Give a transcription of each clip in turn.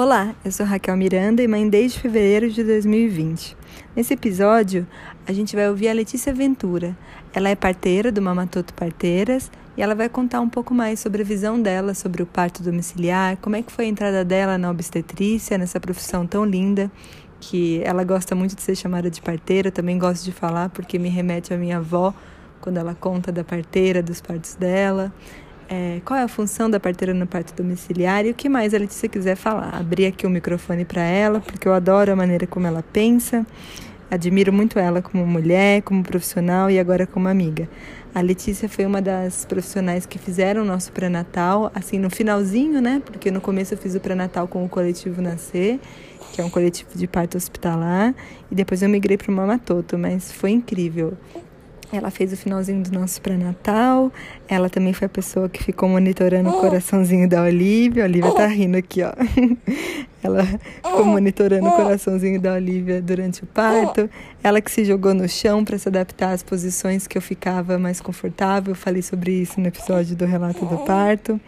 Olá, eu sou Raquel Miranda e mãe desde fevereiro de 2020. Nesse episódio, a gente vai ouvir a Letícia Ventura. Ela é parteira do Mamatoto Parteiras e ela vai contar um pouco mais sobre a visão dela sobre o parto domiciliar, como é que foi a entrada dela na obstetrícia, nessa profissão tão linda, que ela gosta muito de ser chamada de parteira, também gosto de falar porque me remete à minha avó, quando ela conta da parteira, dos partos dela é, qual é a função da parteira no parto domiciliar e o que mais a Letícia quiser falar. Abrir aqui o microfone para ela, porque eu adoro a maneira como ela pensa, admiro muito ela como mulher, como profissional e agora como amiga. A Letícia foi uma das profissionais que fizeram o nosso pré-natal, assim, no finalzinho, né? Porque no começo eu fiz o pré-natal com o coletivo Nascer, que é um coletivo de parto hospitalar, e depois eu migrei para o Mamatoto, mas foi incrível. Ela fez o finalzinho do nosso pré-natal. Ela também foi a pessoa que ficou monitorando o coraçãozinho da Olivia. A Olivia tá rindo aqui, ó. Ela ficou monitorando o coraçãozinho da Olivia durante o parto. Ela que se jogou no chão para se adaptar às posições que eu ficava mais confortável. Eu falei sobre isso no episódio do relato do parto.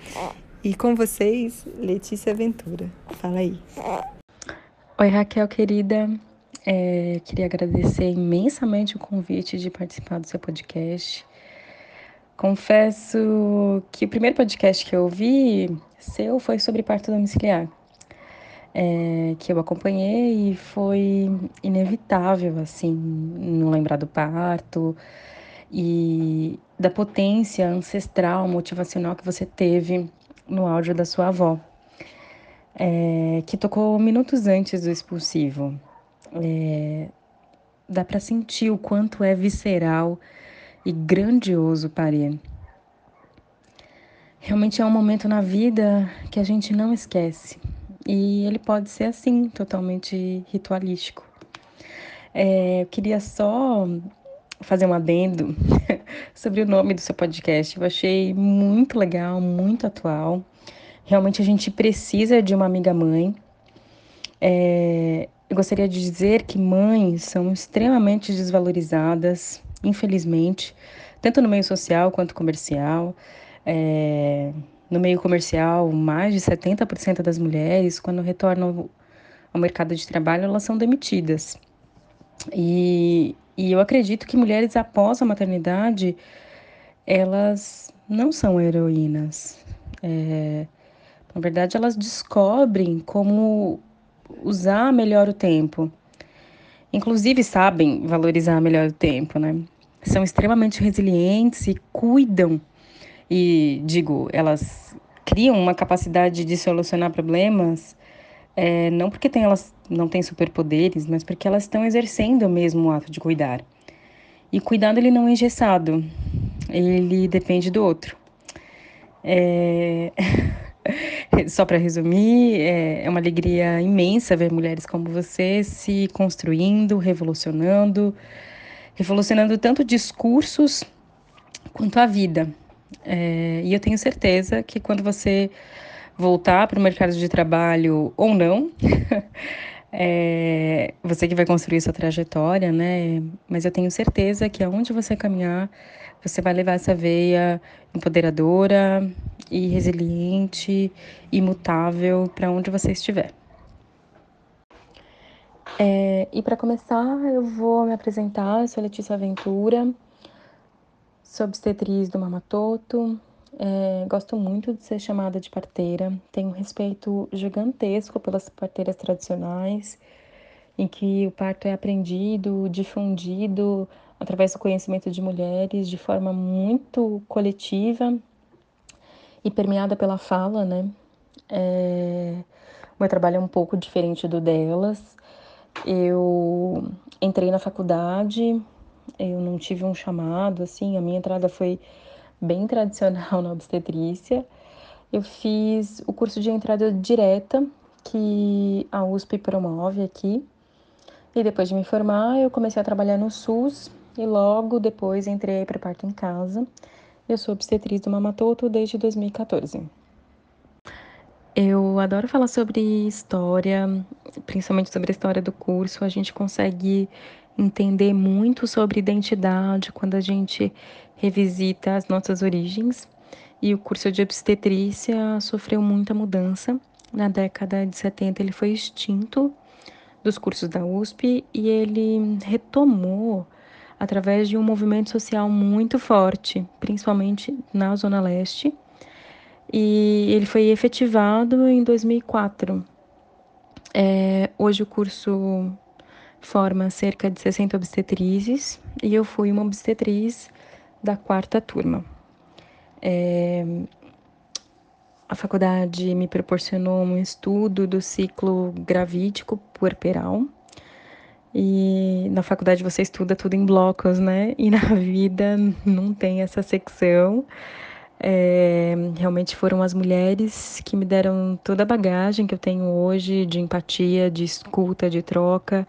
E com vocês, Letícia Ventura. Fala aí. Oi, Raquel querida. É, queria agradecer imensamente o convite de participar do seu podcast. Confesso que o primeiro podcast que eu ouvi seu foi sobre parto domiciliar, é, que eu acompanhei e foi inevitável, assim, não lembrar do parto e da potência ancestral, motivacional que você teve no áudio da sua avó, é, que tocou minutos antes do expulsivo é, dá para sentir o quanto é visceral e grandioso parir. Realmente é um momento na vida que a gente não esquece. E ele pode ser assim, totalmente ritualístico. É, eu queria só fazer um adendo sobre o nome do seu podcast. Eu achei muito legal, muito atual. Realmente a gente precisa de uma amiga mãe. É, eu gostaria de dizer que mães são extremamente desvalorizadas, infelizmente, tanto no meio social quanto comercial. É, no meio comercial, mais de 70% das mulheres, quando retornam ao mercado de trabalho, elas são demitidas. E, e eu acredito que mulheres após a maternidade, elas não são heroínas. É, na verdade, elas descobrem como usar melhor o tempo. Inclusive sabem valorizar melhor o tempo, né? São extremamente resilientes e cuidam. E digo, elas criam uma capacidade de solucionar problemas, é, não porque tem, elas não têm superpoderes, mas porque elas estão exercendo mesmo o ato de cuidar. E cuidado ele não é engessado, ele depende do outro. É... Só para resumir, é, é uma alegria imensa ver mulheres como você se construindo, revolucionando, revolucionando tanto discursos quanto a vida. É, e eu tenho certeza que quando você voltar para o mercado de trabalho ou não, é, você que vai construir sua trajetória, né? Mas eu tenho certeza que aonde você caminhar, você vai levar essa veia empoderadora e resiliente, imutável para onde você estiver. É, e para começar, eu vou me apresentar. Eu sou Letícia Aventura, sou obstetriz do Mamatoto. É, gosto muito de ser chamada de parteira. Tenho um respeito gigantesco pelas parteiras tradicionais, em que o parto é aprendido, difundido através do conhecimento de mulheres de forma muito coletiva e permeada pela fala, né? É... Meu trabalho é um pouco diferente do delas. Eu entrei na faculdade, eu não tive um chamado, assim, a minha entrada foi bem tradicional na obstetrícia. Eu fiz o curso de entrada direta que a USP promove aqui. E depois de me formar, eu comecei a trabalhar no SUS e logo depois entrei para parto em casa. Eu sou obstetriz do Mamatoto desde 2014. Eu adoro falar sobre história, principalmente sobre a história do curso. A gente consegue entender muito sobre identidade quando a gente revisita as nossas origens. E o curso de obstetrícia sofreu muita mudança Na década de 70 ele foi extinto dos cursos da USP e ele retomou através de um movimento social muito forte, principalmente na Zona Leste. E ele foi efetivado em 2004. É, hoje o curso forma cerca de 60 obstetrizes e eu fui uma obstetriz da quarta turma. É, a faculdade me proporcionou um estudo do ciclo gravídico puerperal. E na faculdade você estuda tudo em blocos, né? E na vida não tem essa secção. É, realmente foram as mulheres que me deram toda a bagagem que eu tenho hoje de empatia, de escuta, de troca.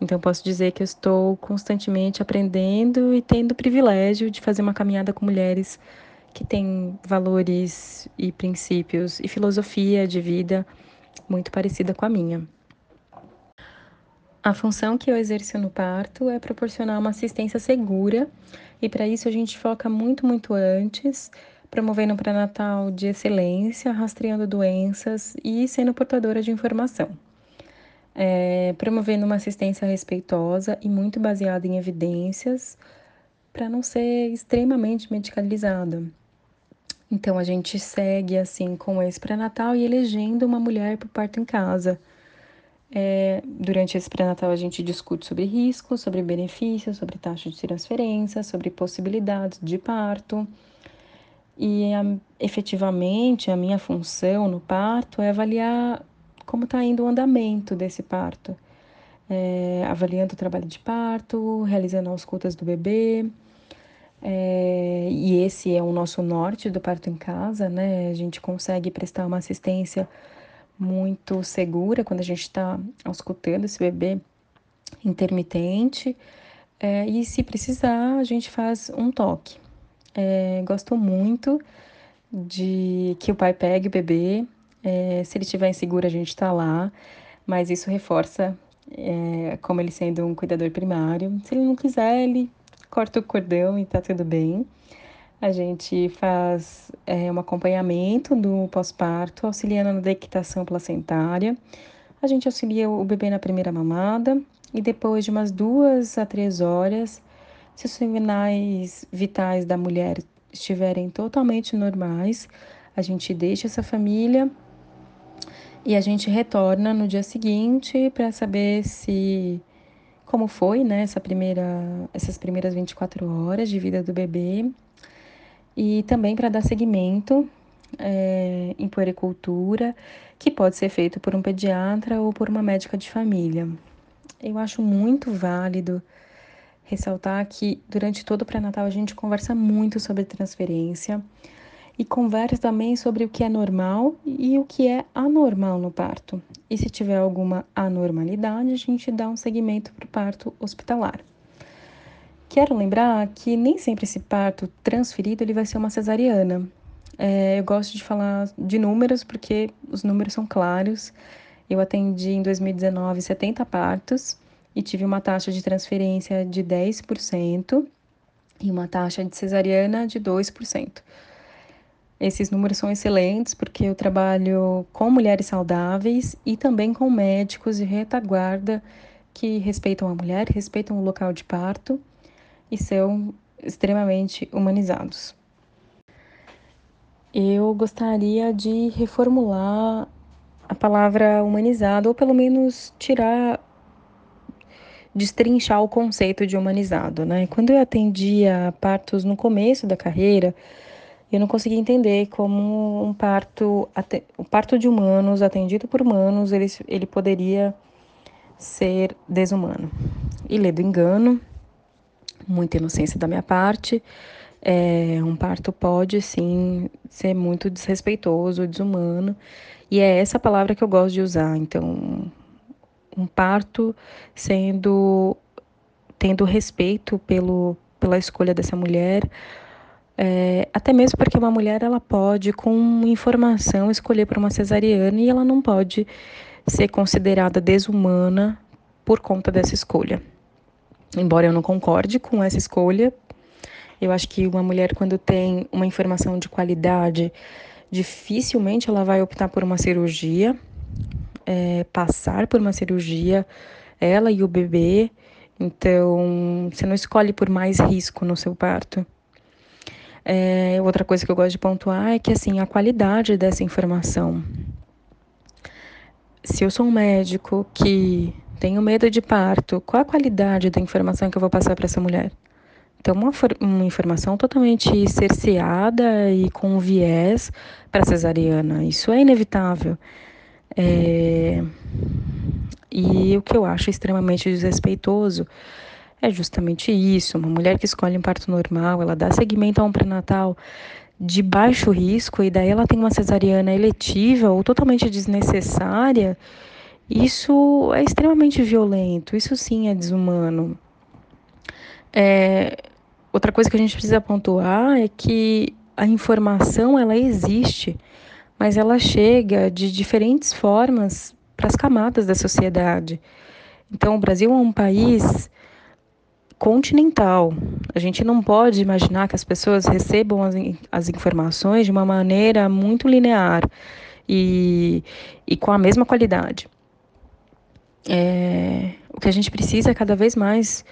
Então, posso dizer que eu estou constantemente aprendendo e tendo o privilégio de fazer uma caminhada com mulheres que têm valores e princípios e filosofia de vida muito parecida com a minha. A função que eu exerço no parto é proporcionar uma assistência segura e para isso a gente foca muito, muito antes, promovendo um pré-natal de excelência, rastreando doenças e sendo portadora de informação. É, promovendo uma assistência respeitosa e muito baseada em evidências para não ser extremamente medicalizada. Então a gente segue assim com esse pré-natal e elegendo uma mulher para o parto em casa. É, durante esse pré-natal a gente discute sobre riscos, sobre benefícios, sobre taxa de transferência, sobre possibilidades de parto. E a, efetivamente a minha função no parto é avaliar como está indo o andamento desse parto. É, avaliando o trabalho de parto, realizando auscultas do bebê, é, e esse é o nosso norte do parto em casa, né? A gente consegue prestar uma assistência muito segura quando a gente está auscultando esse bebê intermitente. É, e se precisar, a gente faz um toque. É, gosto muito de que o pai pegue o bebê. É, se ele estiver inseguro, a gente está lá. Mas isso reforça é, como ele sendo um cuidador primário. Se ele não quiser, ele corta o cordão e tá tudo bem. A gente faz é, um acompanhamento do pós-parto, auxiliando na dequitação placentária. A gente auxilia o bebê na primeira mamada e depois de umas duas a três horas, se os sinais vitais da mulher estiverem totalmente normais, a gente deixa essa família e a gente retorna no dia seguinte para saber se como foi, né, essa primeira, essas primeiras 24 horas de vida do bebê e também para dar seguimento é, em puericultura, que pode ser feito por um pediatra ou por uma médica de família. Eu acho muito válido ressaltar que durante todo o pré-natal a gente conversa muito sobre transferência e conversa também sobre o que é normal e o que é anormal no parto. E se tiver alguma anormalidade, a gente dá um segmento para o parto hospitalar. Quero lembrar que nem sempre esse parto transferido ele vai ser uma cesariana. É, eu gosto de falar de números porque os números são claros. Eu atendi em 2019 70 partos e tive uma taxa de transferência de 10% e uma taxa de cesariana de 2%. Esses números são excelentes porque eu trabalho com mulheres saudáveis e também com médicos de retaguarda que respeitam a mulher, respeitam o local de parto e são extremamente humanizados. Eu gostaria de reformular a palavra humanizado, ou pelo menos tirar, destrinchar o conceito de humanizado, né? Quando eu atendia partos no começo da carreira, eu não conseguia entender como um parto, o parto de humanos, atendido por humanos, ele, ele poderia ser desumano. E lê do engano, muita inocência da minha parte, é, um parto pode sim ser muito desrespeitoso, desumano, e é essa palavra que eu gosto de usar. Então, um parto sendo tendo respeito pelo, pela escolha dessa mulher, é, até mesmo porque uma mulher ela pode, com informação, escolher por uma cesariana e ela não pode ser considerada desumana por conta dessa escolha. Embora eu não concorde com essa escolha, eu acho que uma mulher, quando tem uma informação de qualidade, dificilmente ela vai optar por uma cirurgia, é, passar por uma cirurgia, ela e o bebê. Então, você não escolhe por mais risco no seu parto. É, outra coisa que eu gosto de pontuar é que assim a qualidade dessa informação. Se eu sou um médico que tenho medo de parto, qual a qualidade da informação que eu vou passar para essa mulher? Então, uma, uma informação totalmente cerceada e com viés para cesariana. Isso é inevitável. É... E o que eu acho extremamente desrespeitoso é justamente isso. Uma mulher que escolhe um parto normal, ela dá seguimento a um pré-natal de baixo risco e daí ela tem uma cesariana eletiva ou totalmente desnecessária, isso é extremamente violento, isso sim é desumano. É, outra coisa que a gente precisa pontuar é que a informação ela existe, mas ela chega de diferentes formas para as camadas da sociedade. Então, o Brasil é um país continental. A gente não pode imaginar que as pessoas recebam as, as informações de uma maneira muito linear e, e com a mesma qualidade. É, o que a gente precisa é cada vez mais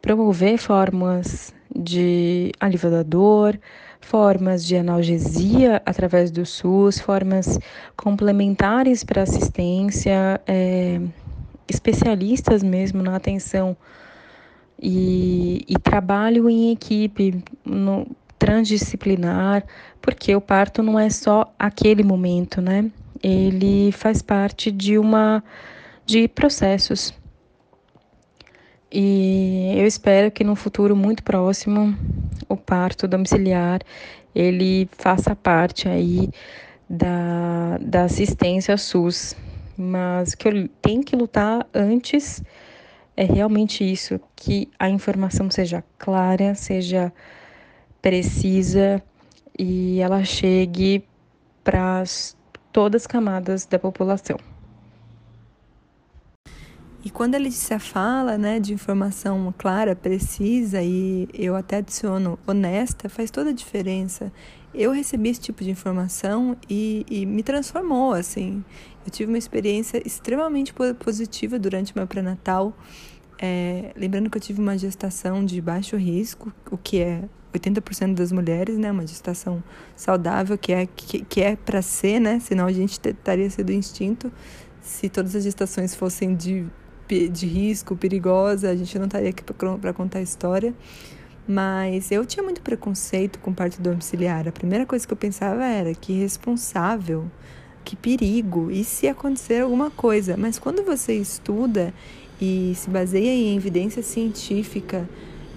promover formas de alívio da dor, formas de analgesia através do SUS, formas complementares para assistência, é, especialistas mesmo na atenção e, e trabalho em equipe, no, transdisciplinar, porque o parto não é só aquele momento, né? Ele faz parte de uma de processos. E eu espero que no futuro muito próximo o parto domiciliar ele faça parte aí da, da assistência SUS. Mas que eu tenho que lutar antes é realmente isso, que a informação seja clara, seja precisa e ela chegue para todas as camadas da população. E quando a Letícia fala né, de informação clara, precisa e eu até adiciono honesta, faz toda a diferença. Eu recebi esse tipo de informação e, e me transformou, assim. Eu tive uma experiência extremamente positiva durante meu pré-natal. É, lembrando que eu tive uma gestação de baixo risco, o que é 80% das mulheres, né? Uma gestação saudável, que é, que, que é para ser, né? Senão a gente estaria sendo instinto. Se todas as gestações fossem de de risco, perigosa, a gente não estaria aqui para contar a história. Mas eu tinha muito preconceito com parto domiciliar. A primeira coisa que eu pensava era que responsável, que perigo, e se acontecer alguma coisa. Mas quando você estuda e se baseia em evidência científica,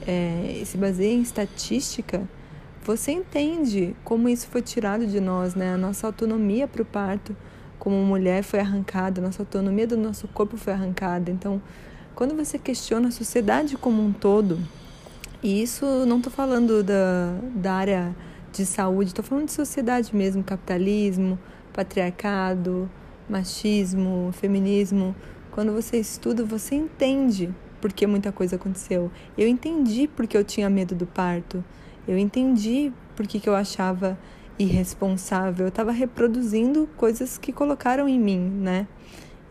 é, se baseia em estatística, você entende como isso foi tirado de nós, né? A nossa autonomia para o parto como mulher foi arrancada, nossa autonomia do nosso corpo foi arrancada. Então, quando você questiona a sociedade como um todo, e isso não estou falando da, da área de saúde, estou falando de sociedade mesmo, capitalismo, patriarcado, machismo, feminismo. Quando você estuda, você entende por que muita coisa aconteceu. Eu entendi porque eu tinha medo do parto. Eu entendi por que, que eu achava irresponsável, eu estava reproduzindo coisas que colocaram em mim, né?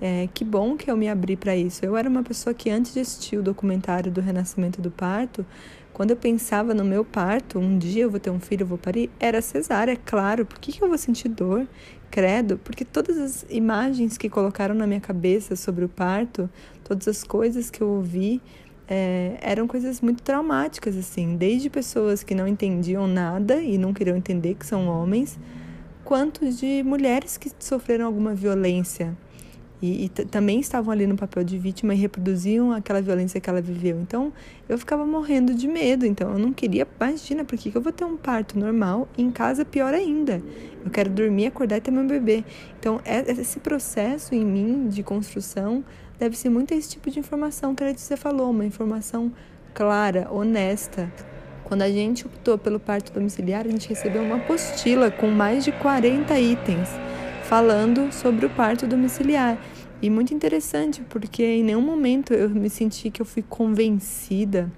É, que bom que eu me abri para isso. Eu era uma pessoa que antes de assistir o documentário do Renascimento do Parto, quando eu pensava no meu parto, um dia eu vou ter um filho, eu vou parir, era cesárea, é claro. Por que, que eu vou sentir dor? Credo, porque todas as imagens que colocaram na minha cabeça sobre o parto, todas as coisas que eu ouvi, é, eram coisas muito traumáticas, assim, desde pessoas que não entendiam nada e não queriam entender que são homens, quanto de mulheres que sofreram alguma violência e, e também estavam ali no papel de vítima e reproduziam aquela violência que ela viveu. Então eu ficava morrendo de medo. Então eu não queria, imagina, por que eu vou ter um parto normal e em casa pior ainda? Eu quero dormir, acordar e ter meu bebê. Então é, esse processo em mim de construção deve ser muito esse tipo de informação que a Letícia falou, uma informação clara, honesta. Quando a gente optou pelo parto domiciliar, a gente recebeu uma apostila com mais de 40 itens falando sobre o parto domiciliar. E muito interessante, porque em nenhum momento eu me senti que eu fui convencida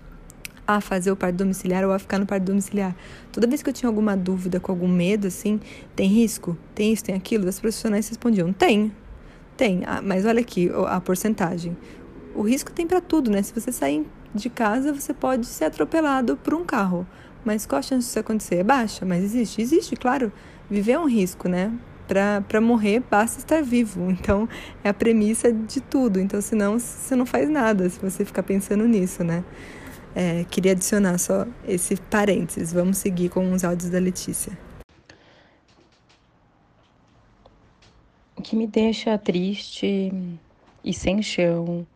a fazer o parto domiciliar ou a ficar no parto domiciliar. Toda vez que eu tinha alguma dúvida, com algum medo, assim, tem risco? Tem isso, tem aquilo? As profissionais respondiam: tem, tem. Ah, mas olha aqui a porcentagem. O risco tem para tudo, né? Se você sair de casa, você pode ser atropelado por um carro. Mas qual a chance disso acontecer? É baixa, mas existe. Existe, claro. Viver é um risco, né? Para morrer, basta estar vivo. Então, é a premissa de tudo. Então, senão, você não faz nada se você ficar pensando nisso, né? É, queria adicionar só esse parênteses. Vamos seguir com os áudios da Letícia. Que me deixa triste e sem chão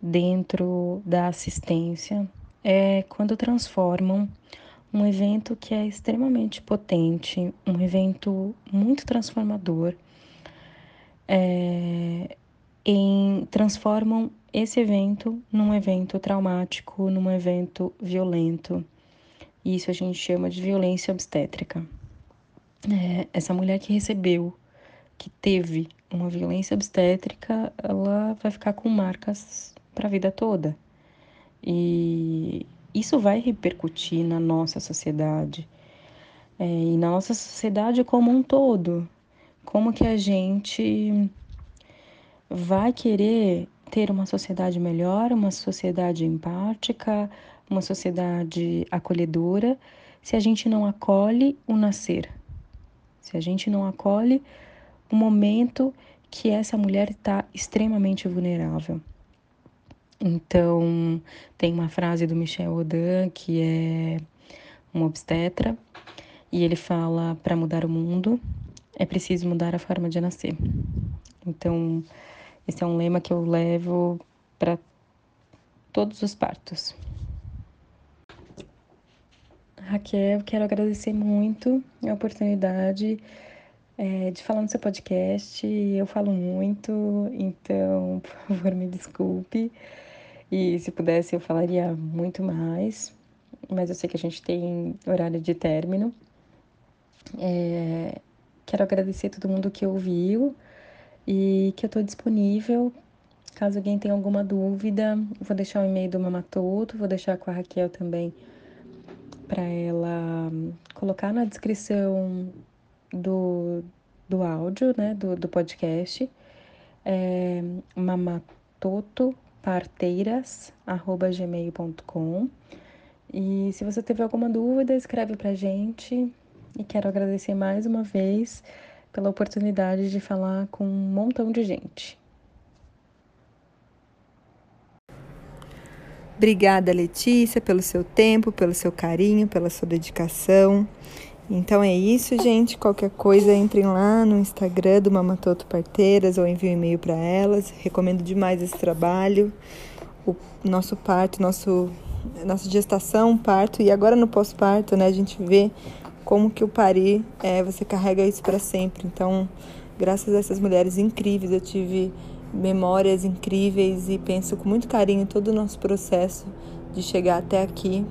dentro da assistência é quando transformam um evento que é extremamente potente, um evento muito transformador, é, em transformam esse evento num evento traumático, num evento violento. Isso a gente chama de violência obstétrica. É, essa mulher que recebeu, que teve uma violência obstétrica, ela vai ficar com marcas para a vida toda. E isso vai repercutir na nossa sociedade é, e na nossa sociedade como um todo. Como que a gente vai querer ter uma sociedade melhor, uma sociedade empática, uma sociedade acolhedora, se a gente não acolhe o nascer, se a gente não acolhe o momento que essa mulher está extremamente vulnerável. Então, tem uma frase do Michel Odan, que é um obstetra, e ele fala: para mudar o mundo, é preciso mudar a forma de nascer. Então, esse é um lema que eu levo para todos os partos. Raquel, quero agradecer muito a oportunidade é, de falar no seu podcast. Eu falo muito, então, por favor, me desculpe. E se pudesse, eu falaria muito mais, mas eu sei que a gente tem horário de término. É, quero agradecer a todo mundo que ouviu e que eu estou disponível. Caso alguém tenha alguma dúvida, vou deixar o e-mail do Mamatoto, vou deixar com a Raquel também para ela colocar na descrição do, do áudio, né, do, do podcast. É, mamatoto parteiras@gmail.com. E se você teve alguma dúvida, escreve pra gente. E quero agradecer mais uma vez pela oportunidade de falar com um montão de gente. Obrigada, Letícia, pelo seu tempo, pelo seu carinho, pela sua dedicação. Então é isso, gente. Qualquer coisa, entrem lá no Instagram do Mamatoto Parteiras ou enviem um e-mail para elas. Recomendo demais esse trabalho. O nosso parto, nosso, nossa gestação, parto e agora no pós-parto, né? A gente vê como que o parir, é, você carrega isso para sempre. Então, graças a essas mulheres incríveis, eu tive memórias incríveis e penso com muito carinho todo o nosso processo de chegar até aqui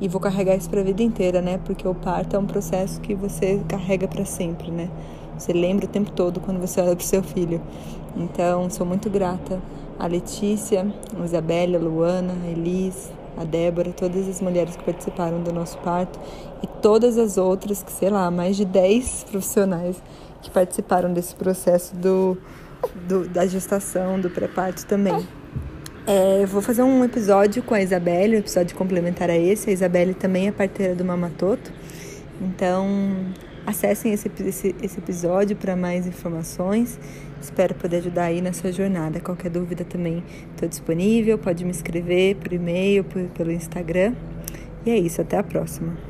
e vou carregar isso para a vida inteira, né? Porque o parto é um processo que você carrega para sempre, né? Você lembra o tempo todo quando você olha para o seu filho. Então, sou muito grata a Letícia, a Isabelle, a Luana, a Elis, a Débora, todas as mulheres que participaram do nosso parto e todas as outras, que sei lá, mais de 10 profissionais que participaram desse processo do, do da gestação, do pré-parto também. É, vou fazer um episódio com a Isabelle, um episódio complementar a esse. A Isabelle também é parteira do Mamatoto. Então, acessem esse, esse, esse episódio para mais informações. Espero poder ajudar aí na sua jornada. Qualquer dúvida também estou disponível. Pode me escrever por e-mail, por, pelo Instagram. E é isso, até a próxima.